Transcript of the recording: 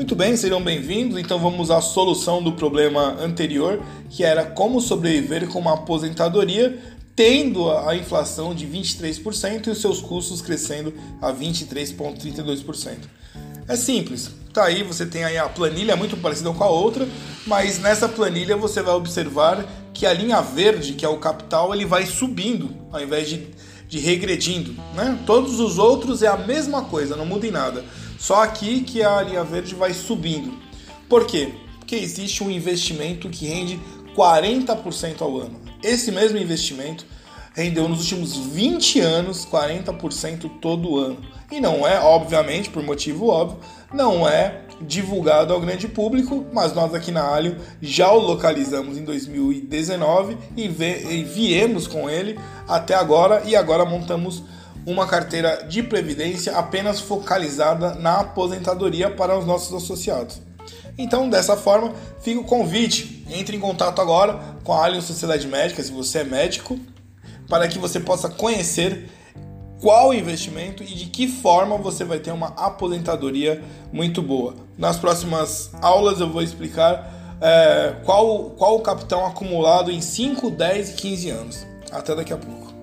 Muito bem, sejam bem-vindos. Então vamos à solução do problema anterior, que era como sobreviver com uma aposentadoria tendo a inflação de 23% e os seus custos crescendo a 23,32%. É simples. Tá aí, você tem aí a planilha muito parecida com a outra, mas nessa planilha você vai observar que a linha verde, que é o capital, ele vai subindo ao invés de, de regredindo. Né? Todos os outros é a mesma coisa, não muda em nada. Só aqui que a linha verde vai subindo. Por quê? Porque existe um investimento que rende 40% ao ano. Esse mesmo investimento rendeu nos últimos 20 anos 40% todo ano. E não é, obviamente, por motivo óbvio, não é divulgado ao grande público, mas nós aqui na Alio já o localizamos em 2019 e, e viemos com ele até agora e agora montamos uma carteira de previdência apenas focalizada na aposentadoria para os nossos associados. Então, dessa forma, fica o convite. Entre em contato agora com a Allianz Sociedade Médica, se você é médico, para que você possa conhecer qual investimento e de que forma você vai ter uma aposentadoria muito boa. Nas próximas aulas eu vou explicar é, qual, qual o capital acumulado em 5, 10 e 15 anos. Até daqui a pouco.